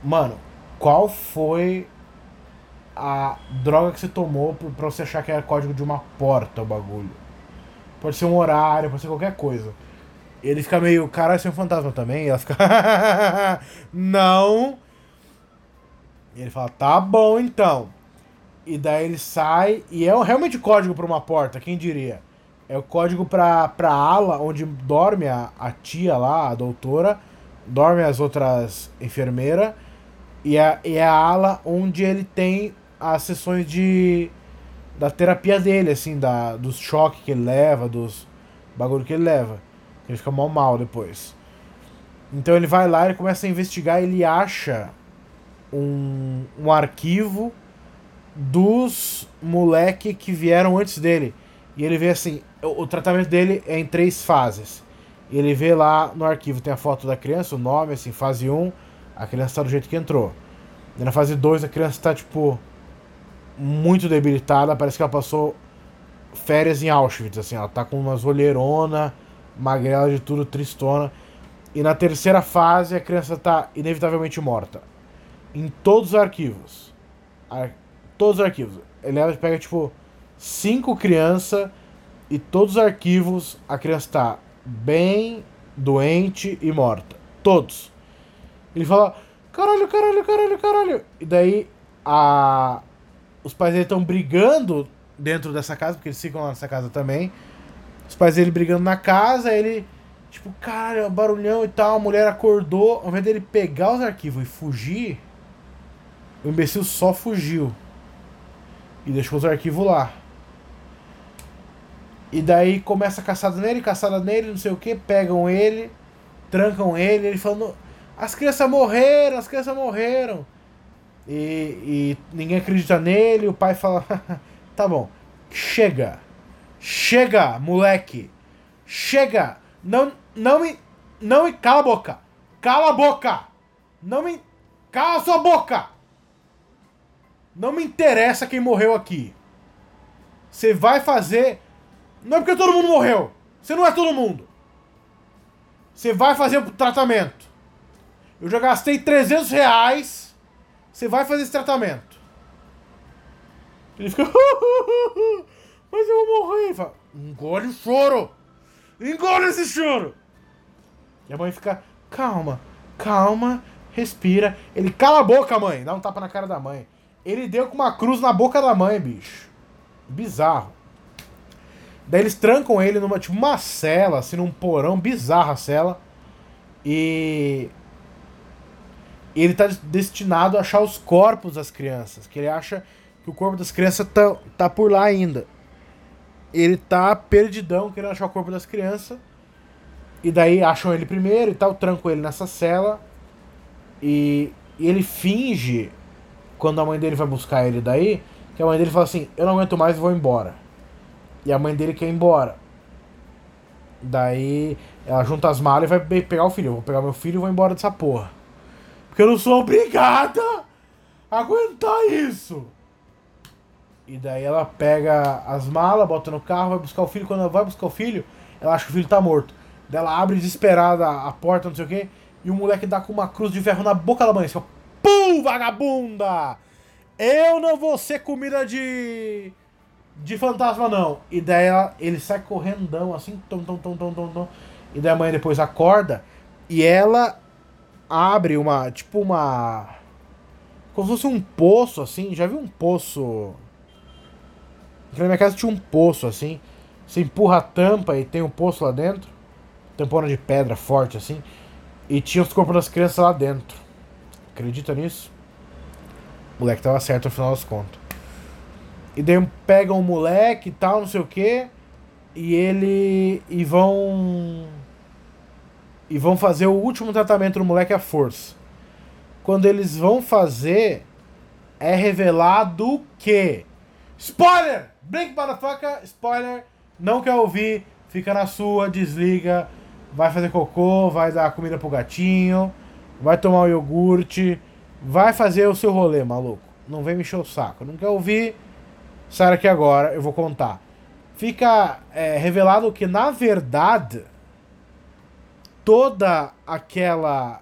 Mano, qual foi a droga que você tomou pra você achar que era código de uma porta o bagulho. Pode ser um horário, pode ser qualquer coisa. Ele fica meio, caralho, você é um fantasma também? E ela fica, não. E ele fala, tá bom então. E daí ele sai, e é realmente código pra uma porta, quem diria? É o código pra, pra ala onde dorme a, a tia lá, a doutora, dorme as outras enfermeiras, e é, e é a ala onde ele tem as sessões de da terapia dele, assim, da, dos choques que ele leva, dos bagulho que ele leva. Ele fica mal mal depois. Então ele vai lá, ele começa a investigar, ele acha um, um arquivo dos moleque que vieram antes dele. E ele vê assim, o, o tratamento dele é em três fases. Ele vê lá no arquivo, tem a foto da criança, o nome, assim, fase 1, a criança tá do jeito que entrou. E na fase 2 a criança tá tipo muito debilitada, parece que ela passou férias em Auschwitz, assim, ela tá com umas olheirona, magrela de tudo, tristona. E na terceira fase a criança tá inevitavelmente morta. Em todos os arquivos. Ar... Todos os arquivos. Ele pega tipo cinco crianças e todos os arquivos a criança tá bem doente e morta. Todos. Ele fala: "Caralho, caralho, caralho, caralho". E daí a os pais dele estão brigando dentro dessa casa, porque eles ficam lá nessa casa também. Os pais dele brigando na casa, ele, tipo, cara, barulhão e tal, a mulher acordou, ao invés dele pegar os arquivos e fugir, o imbecil só fugiu. E deixou os arquivos lá. E daí começa a caçada nele, caçada nele, não sei o que, pegam ele, trancam ele, ele falando, as crianças morreram, as crianças morreram. E, e ninguém acredita nele. O pai fala: tá bom, chega, chega, moleque, chega, não, não me, não me, cala a boca, cala a boca, não me, cala a sua boca. Não me interessa quem morreu aqui. Você vai fazer. Não é porque todo mundo morreu. Você não é todo mundo. Você vai fazer o tratamento. Eu já gastei 300 reais você vai fazer esse tratamento. Ele fica. Mas eu vou morrer. Ele fala, engole o choro! Engole esse choro! E a mãe fica, calma, calma, respira. Ele cala a boca, mãe. Dá um tapa na cara da mãe. Ele deu com uma cruz na boca da mãe, bicho. Bizarro. Daí eles trancam ele numa, tipo, uma cela, assim, num porão, bizarra a cela. E. Ele tá destinado a achar os corpos das crianças. Que ele acha que o corpo das crianças tá, tá por lá ainda. Ele tá perdidão querendo achar o corpo das crianças. E daí acham ele primeiro e tal, trancam ele nessa cela. E, e ele finge, quando a mãe dele vai buscar ele daí, que a mãe dele fala assim: Eu não aguento mais, vou embora. E a mãe dele quer ir embora. Daí ela junta as malas e vai pegar o filho. Eu vou pegar meu filho e vou embora dessa porra. Porque eu não sou obrigada a aguentar isso. E daí ela pega as malas, bota no carro, vai buscar o filho. Quando ela vai buscar o filho, ela acha que o filho tá morto. Daí ela abre desesperada a porta, não sei o que. E o moleque dá com uma cruz de ferro na boca da mãe. Assim, Pum, vagabunda! Eu não vou ser comida de de fantasma não. E daí ela, ele sai correndão assim, tom, tom, tom, tom, tom, tom. E daí a mãe depois acorda e ela abre uma, tipo uma como se fosse um poço assim, já viu um poço? Na minha casa tinha um poço assim. Você empurra a tampa e tem um poço lá dentro. Tampona de pedra forte assim. E tinha os corpos das crianças lá dentro. Acredita nisso? O moleque tava certo no final das contas. E daí pegam o moleque e tal, não sei o que. E ele. E vão. E vão fazer o último tratamento do moleque à força. Quando eles vão fazer, é revelado que. Spoiler! Blink motherfucker! Spoiler! Não quer ouvir, fica na sua, desliga, vai fazer cocô, vai dar comida pro gatinho, vai tomar o iogurte, vai fazer o seu rolê, maluco. Não vem me encher o saco. Não quer ouvir, sai aqui agora, eu vou contar. Fica é, revelado que, na verdade, toda aquela.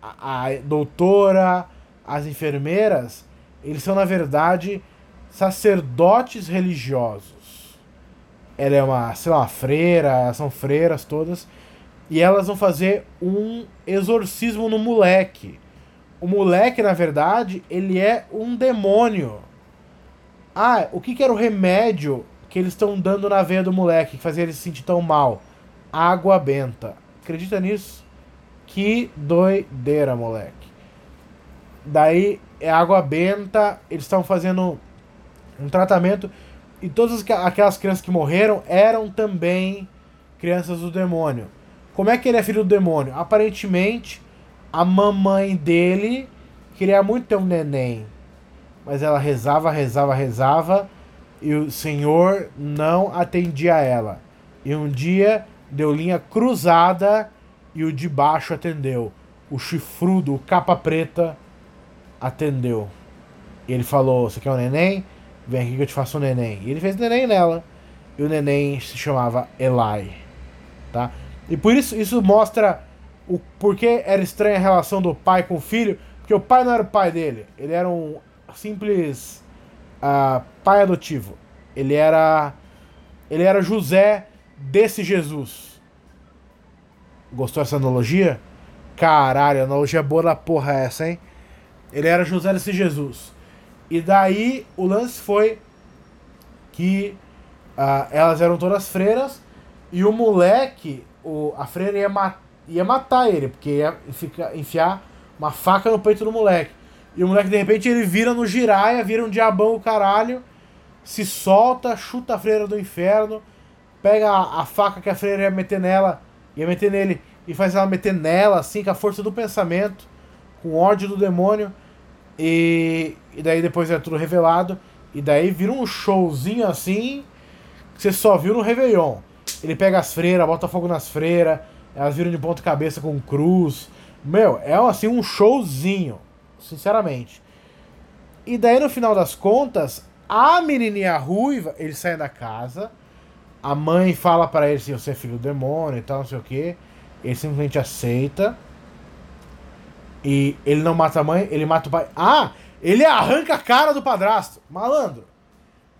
A, a doutora, as enfermeiras, eles são, na verdade, sacerdotes religiosos. Ela é uma, sei lá, uma freira, são freiras todas. E elas vão fazer um exorcismo no moleque. O moleque, na verdade, ele é um demônio. Ah, o que, que era o remédio que eles estão dando na veia do moleque que fazia ele se sentir tão mal? Água benta. Acredita nisso? Que doideira, moleque. Daí é água benta, eles estão fazendo um tratamento e todas aquelas crianças que morreram eram também crianças do demônio. Como é que ele é filho do demônio? Aparentemente, a mamãe dele queria muito ter um neném mas ela rezava, rezava, rezava e o Senhor não atendia ela. E um dia deu linha cruzada e o de baixo atendeu. O chifrudo, o capa preta, atendeu. E ele falou: Você quer um neném? Vem aqui que eu te faço um neném. E ele fez neném nela. E o neném se chamava Eli. Tá? E por isso isso mostra o porquê era estranha a relação do pai com o filho. Porque o pai não era o pai dele. Ele era um simples uh, pai adotivo. Ele era ele era José desse Jesus. Gostou dessa analogia? Caralho, analogia boa da porra essa, hein? Ele era José desse Jesus. E daí o lance foi que uh, elas eram todas freiras e o moleque, o, a freira ia, ma ia matar ele, porque ia ficar, enfiar uma faca no peito do moleque. E o moleque, de repente, ele vira no giraia, vira um diabão o caralho, se solta, chuta a freira do inferno, pega a, a, faca que a freira ia meter nela, ia meter nele, e faz ela meter nela, assim, com a força do pensamento, com ódio do demônio. E, e daí depois é tudo revelado. E daí vira um showzinho assim, que você só viu no Réveillon. Ele pega as freiras, bota fogo nas freiras, elas viram de ponta cabeça com cruz. Meu, é assim um showzinho sinceramente. E daí no final das contas, a menininha ruiva, eles saem da casa, a mãe fala para ele assim, você é filho do demônio e tal, não sei o que. Ele simplesmente aceita. E ele não mata a mãe, ele mata o pai. Ah, ele arranca a cara do padrasto. Malandro.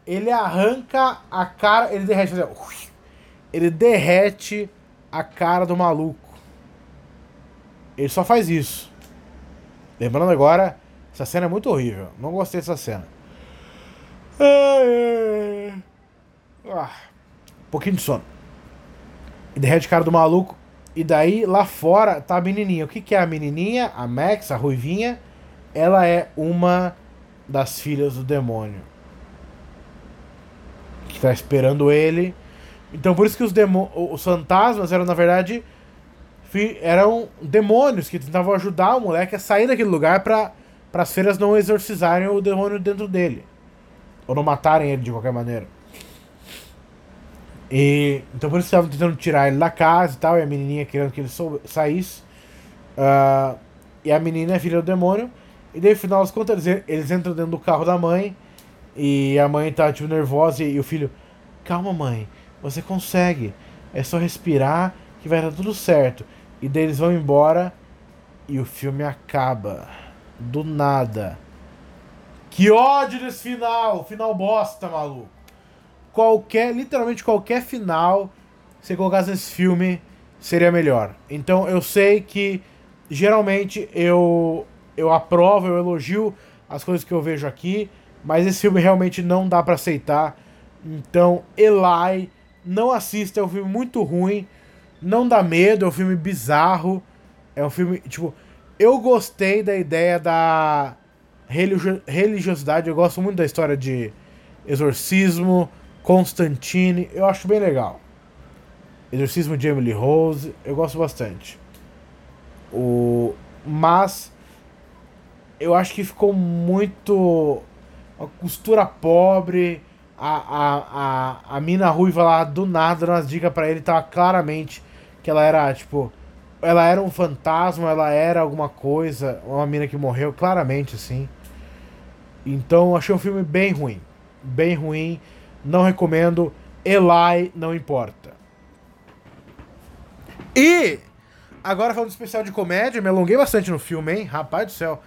ele arranca a cara, ele derrete, assim, ele derrete a cara do maluco. Ele só faz isso. Lembrando agora, essa cena é muito horrível. Não gostei dessa cena. Ah, um pouquinho de sono. E derrete a cara do maluco. E daí, lá fora, tá a menininha. O que, que é a menininha? A Max, a ruivinha. Ela é uma das filhas do demônio. Que tá esperando ele. Então por isso que os, os fantasmas eram, na verdade, eram demônios que tentavam ajudar o moleque a sair daquele lugar para as feiras não exorcizarem o demônio dentro dele. Ou não matarem ele de qualquer maneira. E, então por isso estavam tentando tirar ele da casa e tal, e a menininha querendo que ele saísse. Uh, e a menina é filha do demônio. E daí, no final das contas, eles, eles entram dentro do carro da mãe. E a mãe tá, tipo, nervosa. E, e o filho, calma, mãe, você consegue. É só respirar que vai dar tudo certo. E daí eles vão embora. E o filme acaba. Do nada. Que ódio desse final! Final bosta, maluco. Qualquer, literalmente qualquer final, se colocasse nesse filme, seria melhor. Então eu sei que geralmente eu eu aprovo, eu elogio as coisas que eu vejo aqui, mas esse filme realmente não dá para aceitar. Então, Eli, não assista, é um filme muito ruim, não dá medo, é um filme bizarro, é um filme, tipo, eu gostei da ideia da religiosidade, eu gosto muito da história de exorcismo, Constantine, eu acho bem legal. Exorcismo de Emily Rose, eu gosto bastante. O mas eu acho que ficou muito. Uma costura pobre. A, a, a, a mina ruiva lá do nada dando umas dicas pra ele, tava claramente que ela era, tipo. Ela era um fantasma, ela era alguma coisa, uma mina que morreu, claramente assim. Então achei um filme bem ruim. Bem ruim. Não recomendo. Eli não importa. E agora falando do especial de comédia, me alonguei bastante no filme, hein? Rapaz do céu.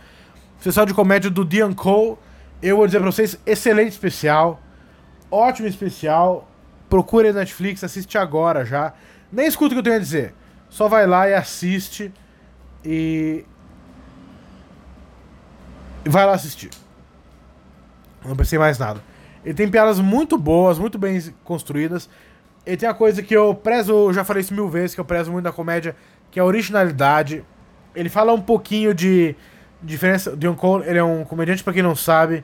Especial de comédia do Dian Cole. Eu vou dizer pra vocês, excelente especial. Ótimo especial. Procure Netflix, assiste agora já. Nem escuta o que eu tenho a dizer. Só vai lá e assiste. E. Vai lá assistir. Não pensei mais nada. Ele tem piadas muito boas, muito bem construídas. Ele tem a coisa que eu prezo, já falei isso mil vezes, que eu prezo muito na comédia, que é a originalidade. Ele fala um pouquinho de diferença, Dion Cole, ele é um comediante, para quem não sabe,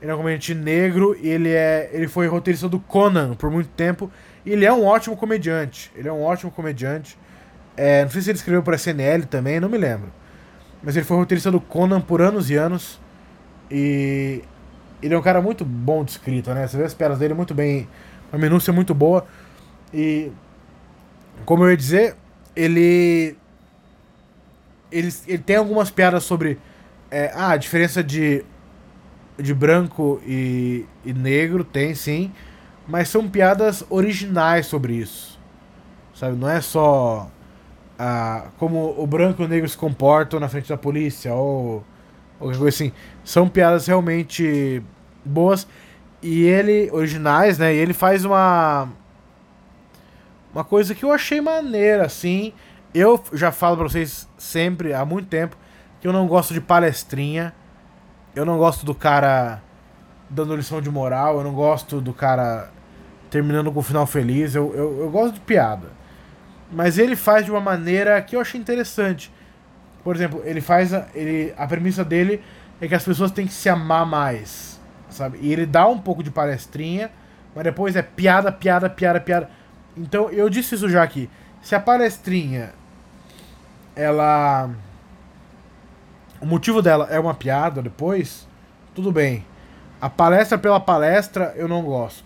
ele é um comediante negro, ele é, ele foi roteirista do Conan por muito tempo, e ele é um ótimo comediante. Ele é um ótimo comediante. É, não sei se ele escreveu para SNL também, não me lembro. Mas ele foi roteirista do Conan por anos e anos. E ele é um cara muito bom de escrita, né? Você vê as piadas dele muito bem, uma minúcia muito boa. E como eu ia dizer, ele ele, ele tem algumas piadas sobre é, ah, a diferença de, de branco e, e negro tem sim, mas são piadas originais sobre isso. Sabe? Não é só ah, como o branco e o negro se comportam na frente da polícia ou, ou coisa assim. São piadas realmente boas e ele originais, né? E ele faz uma uma coisa que eu achei maneira assim. Eu já falo pra vocês sempre há muito tempo que eu não gosto de palestrinha. Eu não gosto do cara dando lição de moral. Eu não gosto do cara terminando com um final feliz. Eu, eu, eu gosto de piada. Mas ele faz de uma maneira que eu achei interessante. Por exemplo, ele faz. A, ele, a premissa dele é que as pessoas têm que se amar mais. Sabe? E ele dá um pouco de palestrinha, mas depois é piada, piada, piada, piada. Então eu disse isso já aqui. Se a palestrinha ela o motivo dela é uma piada depois, tudo bem. A palestra pela palestra eu não gosto.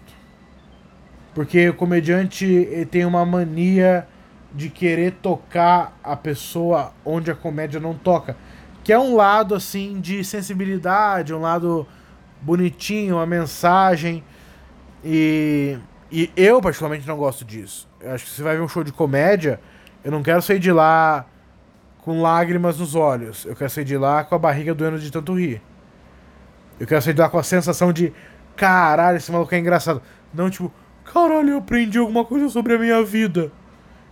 Porque o comediante tem uma mania de querer tocar a pessoa onde a comédia não toca. Que é um lado assim de sensibilidade, um lado bonitinho, uma mensagem. E, e eu particularmente não gosto disso. Eu acho que você vai ver um show de comédia, eu não quero sair de lá com lágrimas nos olhos. Eu quero sair de lá com a barriga doendo de tanto rir. Eu quero sair de lá com a sensação de caralho, esse maluco é engraçado. Não, tipo, caralho, eu aprendi alguma coisa sobre a minha vida.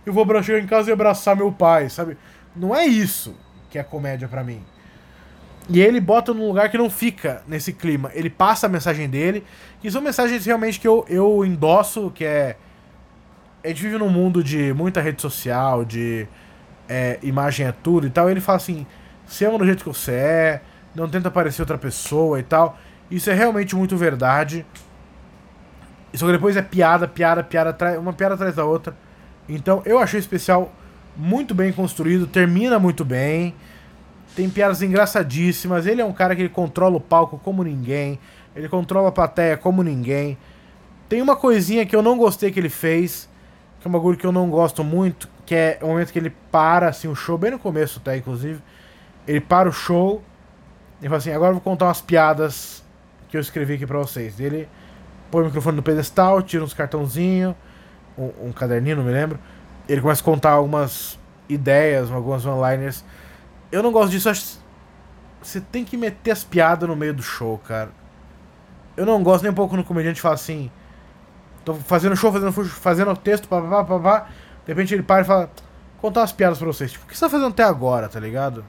Eu vou chegar em casa e abraçar meu pai, sabe? Não é isso que é comédia para mim. E ele bota num lugar que não fica nesse clima. Ele passa a mensagem dele, que são mensagens realmente que eu, eu endosso, que é. A gente vive num mundo de muita rede social, de é, imagem é tudo e tal. Ele fala assim: se ama do jeito que você é, não tenta parecer outra pessoa e tal. Isso é realmente muito verdade. Só que depois é piada, piada, piada, uma piada atrás da outra. Então eu achei o especial muito bem construído, termina muito bem. Tem piadas engraçadíssimas. Ele é um cara que ele controla o palco como ninguém. Ele controla a plateia como ninguém. Tem uma coisinha que eu não gostei que ele fez, que é um bagulho que eu não gosto muito, que é o momento que ele para assim o show, bem no começo até, inclusive. Ele para o show e fala assim: agora eu vou contar umas piadas que eu escrevi aqui pra vocês. Ele põe o microfone no pedestal, tira uns cartãozinhos, um, um caderninho, não me lembro. Ele começa a contar algumas ideias, algumas one-liners eu não gosto disso. Acho você tem que meter as piadas no meio do show, cara. Eu não gosto nem um pouco no comediante falar assim. Tô fazendo show, fazendo, fazendo texto, papapá, papá. De repente ele para e fala. Contar umas piadas pra vocês. Tipo, o que você tá fazendo até agora, tá ligado?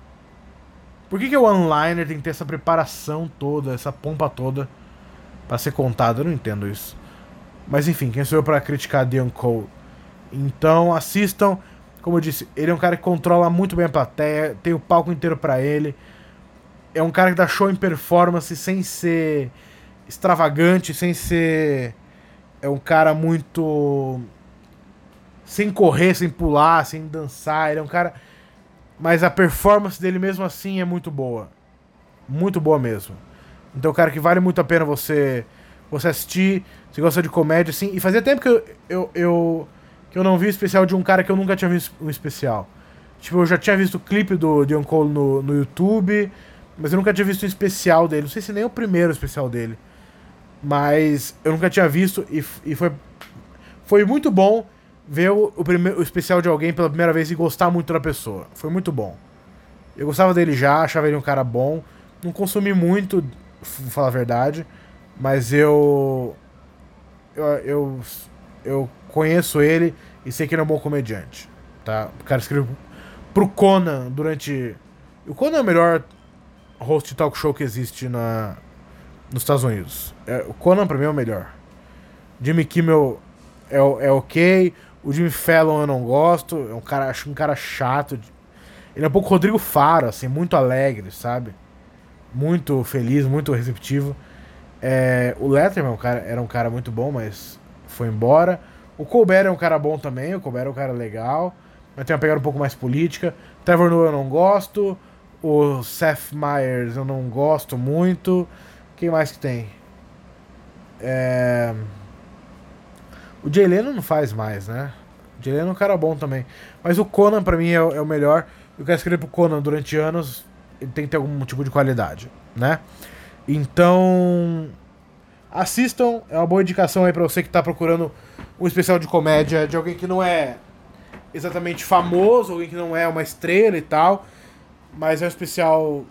Por que, que o one-liner tem que ter essa preparação toda, essa pompa toda para ser contado? Eu não entendo isso. Mas enfim, quem sou eu pra criticar Dion Cole? Então assistam. Como eu disse, ele é um cara que controla muito bem a plateia, tem o palco inteiro para ele. É um cara que dá show em performance sem ser extravagante, sem ser. É um cara muito. Sem correr, sem pular, sem dançar. Ele é um cara. Mas a performance dele mesmo assim é muito boa. Muito boa mesmo. Então é um cara que vale muito a pena você você assistir. Se gosta de comédia, assim. E fazia tempo que eu, eu, eu que eu não vi o especial de um cara que eu nunca tinha visto um especial. Tipo, eu já tinha visto o clipe do Dion Cole no, no YouTube, mas eu nunca tinha visto um especial dele. Não sei se nem o primeiro especial dele. Mas eu nunca tinha visto e, e foi, foi muito bom ver o, o, o especial de alguém pela primeira vez e gostar muito da pessoa. Foi muito bom. Eu gostava dele já, achava ele um cara bom. Não consumi muito, vou falar a verdade, mas eu. Eu, eu, eu conheço ele e sei que ele é um bom comediante. Tá? O cara escreveu pro Conan durante. O Conan é o melhor host de talk show que existe na, nos Estados Unidos. É, o Conan pra mim é o melhor. Jimmy Kimmel é, é ok. O Jimmy Fallon eu não gosto. É um cara, acho um cara chato. Ele é um pouco Rodrigo Faro, assim, muito alegre, sabe? Muito feliz, muito receptivo. É, o Letterman cara, era um cara muito bom, mas foi embora. O Colbert é um cara bom também, o Colbert é um cara legal, mas tem uma pegada um pouco mais política. Trevor Noah eu não gosto, o Seth Meyers eu não gosto muito. Quem mais que tem? É... O Jay Leno não faz mais, né? O Jay Leno é um cara bom também. Mas o Conan pra mim é, é o melhor. Eu quero escrever pro Conan durante anos, ele tem que ter algum tipo de qualidade, né? Então, assistam, é uma boa indicação aí para você que tá procurando um especial de comédia de alguém que não é exatamente famoso, alguém que não é uma estrela e tal, mas é um especial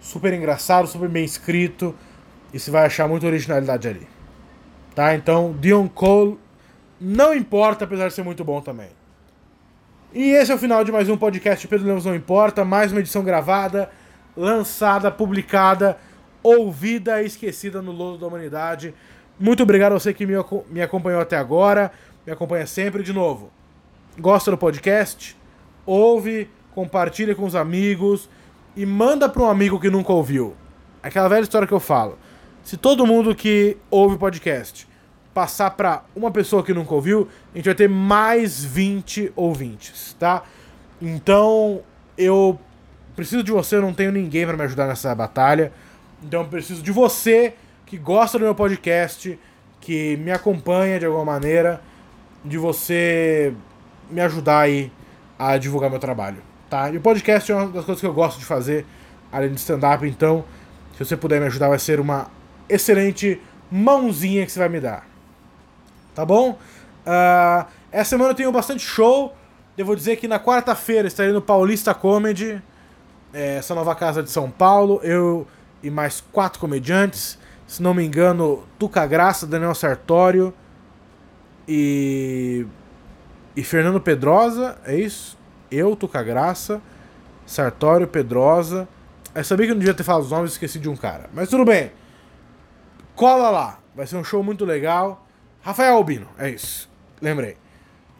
super engraçado, super bem escrito e você vai achar muita originalidade ali. Tá? Então, Dion Cole não importa, apesar de ser muito bom também. E esse é o final de mais um podcast Pedro Lemos Não Importa, mais uma edição gravada, lançada, publicada, ouvida e esquecida no lodo da humanidade. Muito obrigado a você que me, acompanhou até agora, me acompanha sempre de novo. Gosta do podcast? Ouve, compartilha com os amigos e manda para um amigo que nunca ouviu. Aquela velha história que eu falo. Se todo mundo que ouve podcast passar para uma pessoa que nunca ouviu, a gente vai ter mais 20 ouvintes, tá? Então, eu preciso de você, eu não tenho ninguém para me ajudar nessa batalha. Então, eu preciso de você que gosta do meu podcast, que me acompanha de alguma maneira, de você me ajudar aí a divulgar meu trabalho, tá? E o podcast é uma das coisas que eu gosto de fazer, além de stand-up, então, se você puder me ajudar, vai ser uma excelente mãozinha que você vai me dar. Tá bom? Uh, essa semana eu tenho bastante show. Devo dizer que na quarta-feira estarei no Paulista Comedy, é, essa nova casa de São Paulo. Eu e mais quatro comediantes. se não me engano, Tuca Graça, Daniel Sartório e. E Fernando Pedrosa, é isso? Eu, Tuca Graça, Sartório, Pedrosa. Eu sabia que eu não devia ter falado os nomes, esqueci de um cara. Mas tudo bem. Cola lá. Vai ser um show muito legal. Rafael Albino, é isso. Lembrei.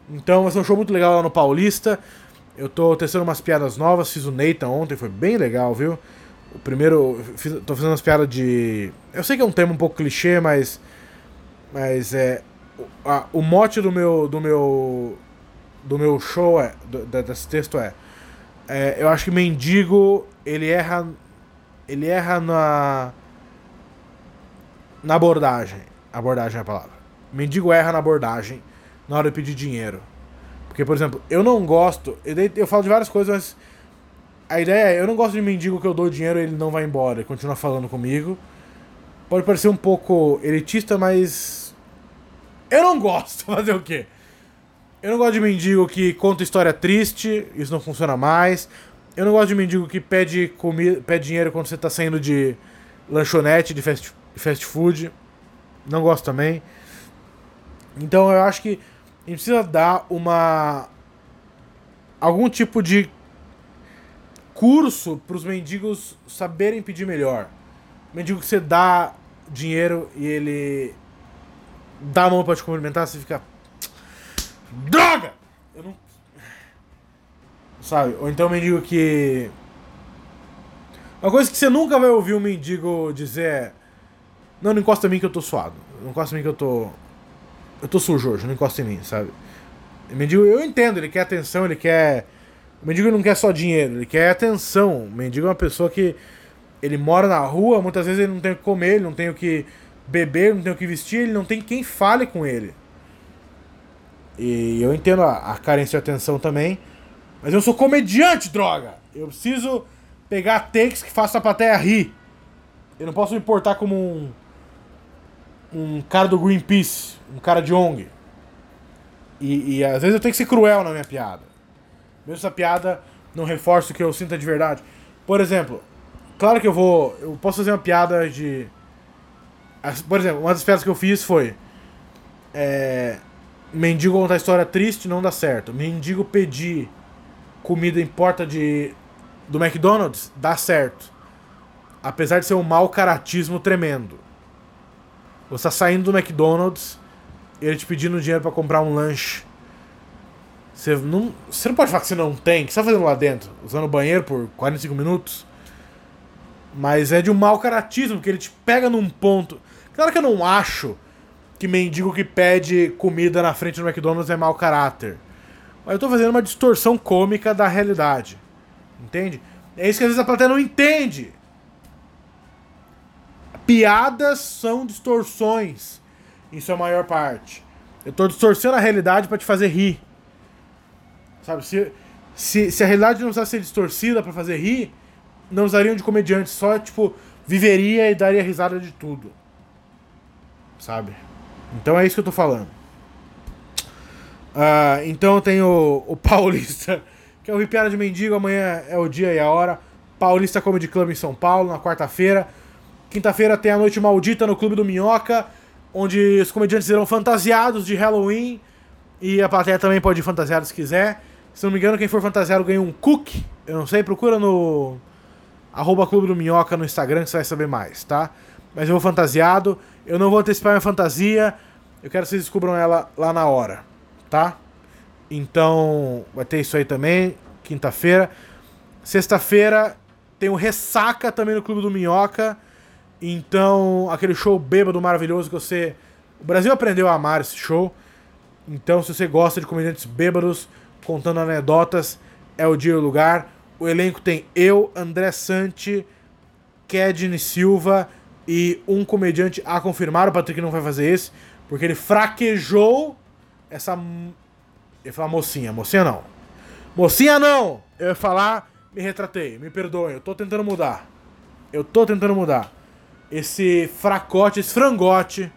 Então vai ser um show muito legal lá no Paulista. Eu tô testando umas piadas novas, fiz o Nathan ontem, foi bem legal, viu? O primeiro. Fiz, tô fazendo umas piadas de. Eu sei que é um tema um pouco clichê, mas. Mas é. O, a, o mote do meu. do meu. do meu show é. Do, desse texto é, é. Eu acho que mendigo, ele erra. Ele erra na. Na abordagem. Abordagem é a palavra. Mendigo erra na abordagem na hora de pedir dinheiro. Porque, por exemplo, eu não gosto. Eu, falo de várias coisas, mas. A ideia é: eu não gosto de mendigo que eu dou dinheiro e ele não vai embora, ele continua falando comigo. Pode parecer um pouco elitista, mas. Eu não gosto. Fazer o quê? Eu não gosto de mendigo que conta história triste, isso não funciona mais. Eu não gosto de mendigo que pede, comida, pede dinheiro quando você tá saindo de lanchonete, de fast, fast food. Não gosto também. Então eu acho que a gente precisa dar uma. algum tipo de curso para os mendigos saberem pedir melhor. mendigo que você dá dinheiro e ele dá a mão para te cumprimentar, você fica. Droga! Eu não. Sabe? Ou então mendigo que. Uma coisa que você nunca vai ouvir um mendigo dizer é. Não, não encosta em mim que eu tô suado. Não encosta em mim que eu tô eu tô sujo hoje, não encosta em mim, sabe? O mendigo, eu entendo, ele quer atenção, ele quer. O mendigo não quer só dinheiro, ele quer atenção. O mendigo é uma pessoa que. Ele mora na rua, muitas vezes ele não tem o que comer, ele não tem o que beber, não tem o que vestir, ele não tem quem fale com ele. E eu entendo a, a carência de atenção também. Mas eu sou comediante, droga! Eu preciso pegar takes que façam a plateia rir. Eu não posso me portar como um um cara do Greenpeace, um cara de ONG. E, e, às vezes eu tenho que ser cruel na minha piada. Mesmo essa piada não reforça o que eu sinto de verdade. Por exemplo, claro que eu vou. Eu posso fazer uma piada de. Por exemplo, uma das piadas que eu fiz foi. É, mendigo contar história triste não dá certo. Mendigo pedir comida em porta de do McDonald's dá certo. Apesar de ser um mau caratismo tremendo. Você tá saindo do McDonald's, ele te pedindo dinheiro para comprar um lanche. Você não, você não pode falar que você não tem. O que você tá fazendo lá dentro? Usando o banheiro por 45 minutos? Mas é de um mau caratismo, porque ele te pega num ponto. Claro que eu não acho que mendigo que pede comida na frente do McDonald's é mau caráter. Mas eu tô fazendo uma distorção cômica da realidade. Entende? É isso que às vezes a plateia não entende. Piadas são distorções, em sua maior parte. Eu tô distorcendo a realidade para te fazer rir. Sabe? Se, se, se a realidade não precisasse ser distorcida para fazer rir, não usariam de comediante, só, tipo, viveria e daria risada de tudo. Sabe? Então é isso que eu tô falando. Uh, então tem o, o Paulista, que é o Piada de Mendigo, amanhã é o dia e a hora. Paulista Comedy Club em São Paulo, na quarta-feira. Quinta-feira tem a Noite Maldita no Clube do Minhoca, onde os comediantes irão fantasiados de Halloween. E a plateia também pode ir fantasiada se quiser. Se não me engano, quem for fantasiado ganha um cookie. Eu não sei, procura no arroba Clube do Minhoca no Instagram que você vai saber mais, tá? Mas eu vou fantasiado. Eu não vou antecipar minha fantasia. Eu quero que vocês descubram ela lá na hora, tá? Então, vai ter isso aí também, quinta-feira. Sexta-feira tem o Ressaca também no Clube do Minhoca. Então, aquele show bêbado maravilhoso que você. O Brasil aprendeu a amar esse show. Então, se você gosta de comediantes bêbados contando anedotas, é o dia e o lugar. O elenco tem eu, André Sante, Kedney Silva e um comediante a confirmar. O Patrick não vai fazer esse, porque ele fraquejou essa. Eu ia falar mocinha, mocinha não. Mocinha não! Eu ia falar, me retratei, me perdoem, eu tô tentando mudar. Eu tô tentando mudar esse fracote, esse frangote,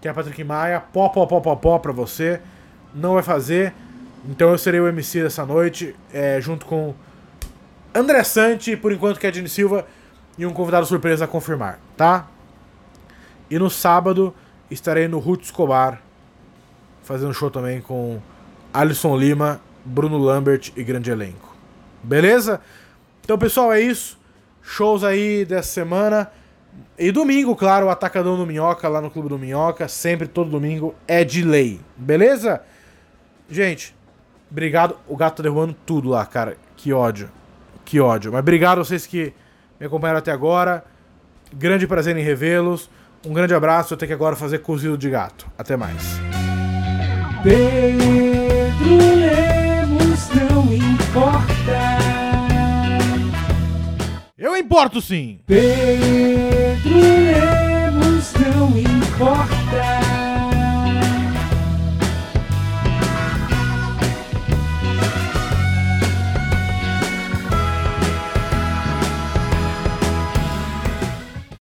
que é Patrick Maia, pó, pó, pó, pó, pó pra você. Não vai fazer. Então eu serei o MC dessa noite, é, junto com André Sante, por enquanto que é Jenny Silva, e um convidado surpresa a confirmar, tá? E no sábado estarei no Ruth Escobar, fazendo show também com Alisson Lima, Bruno Lambert e grande elenco. Beleza? Então, pessoal, é isso. Shows aí dessa semana. E domingo, claro, o Atacadão do Minhoca lá no Clube do Minhoca, sempre todo domingo é de lei. Beleza? Gente, obrigado. O gato tá derrubando tudo lá, cara. Que ódio. Que ódio. Mas obrigado a vocês que me acompanharam até agora. Grande prazer em revê-los. Um grande abraço. Eu tenho que agora fazer cozido de gato. Até mais. Pedro Lemos não importa. Eu importo sim! Pedro Lemos não importa.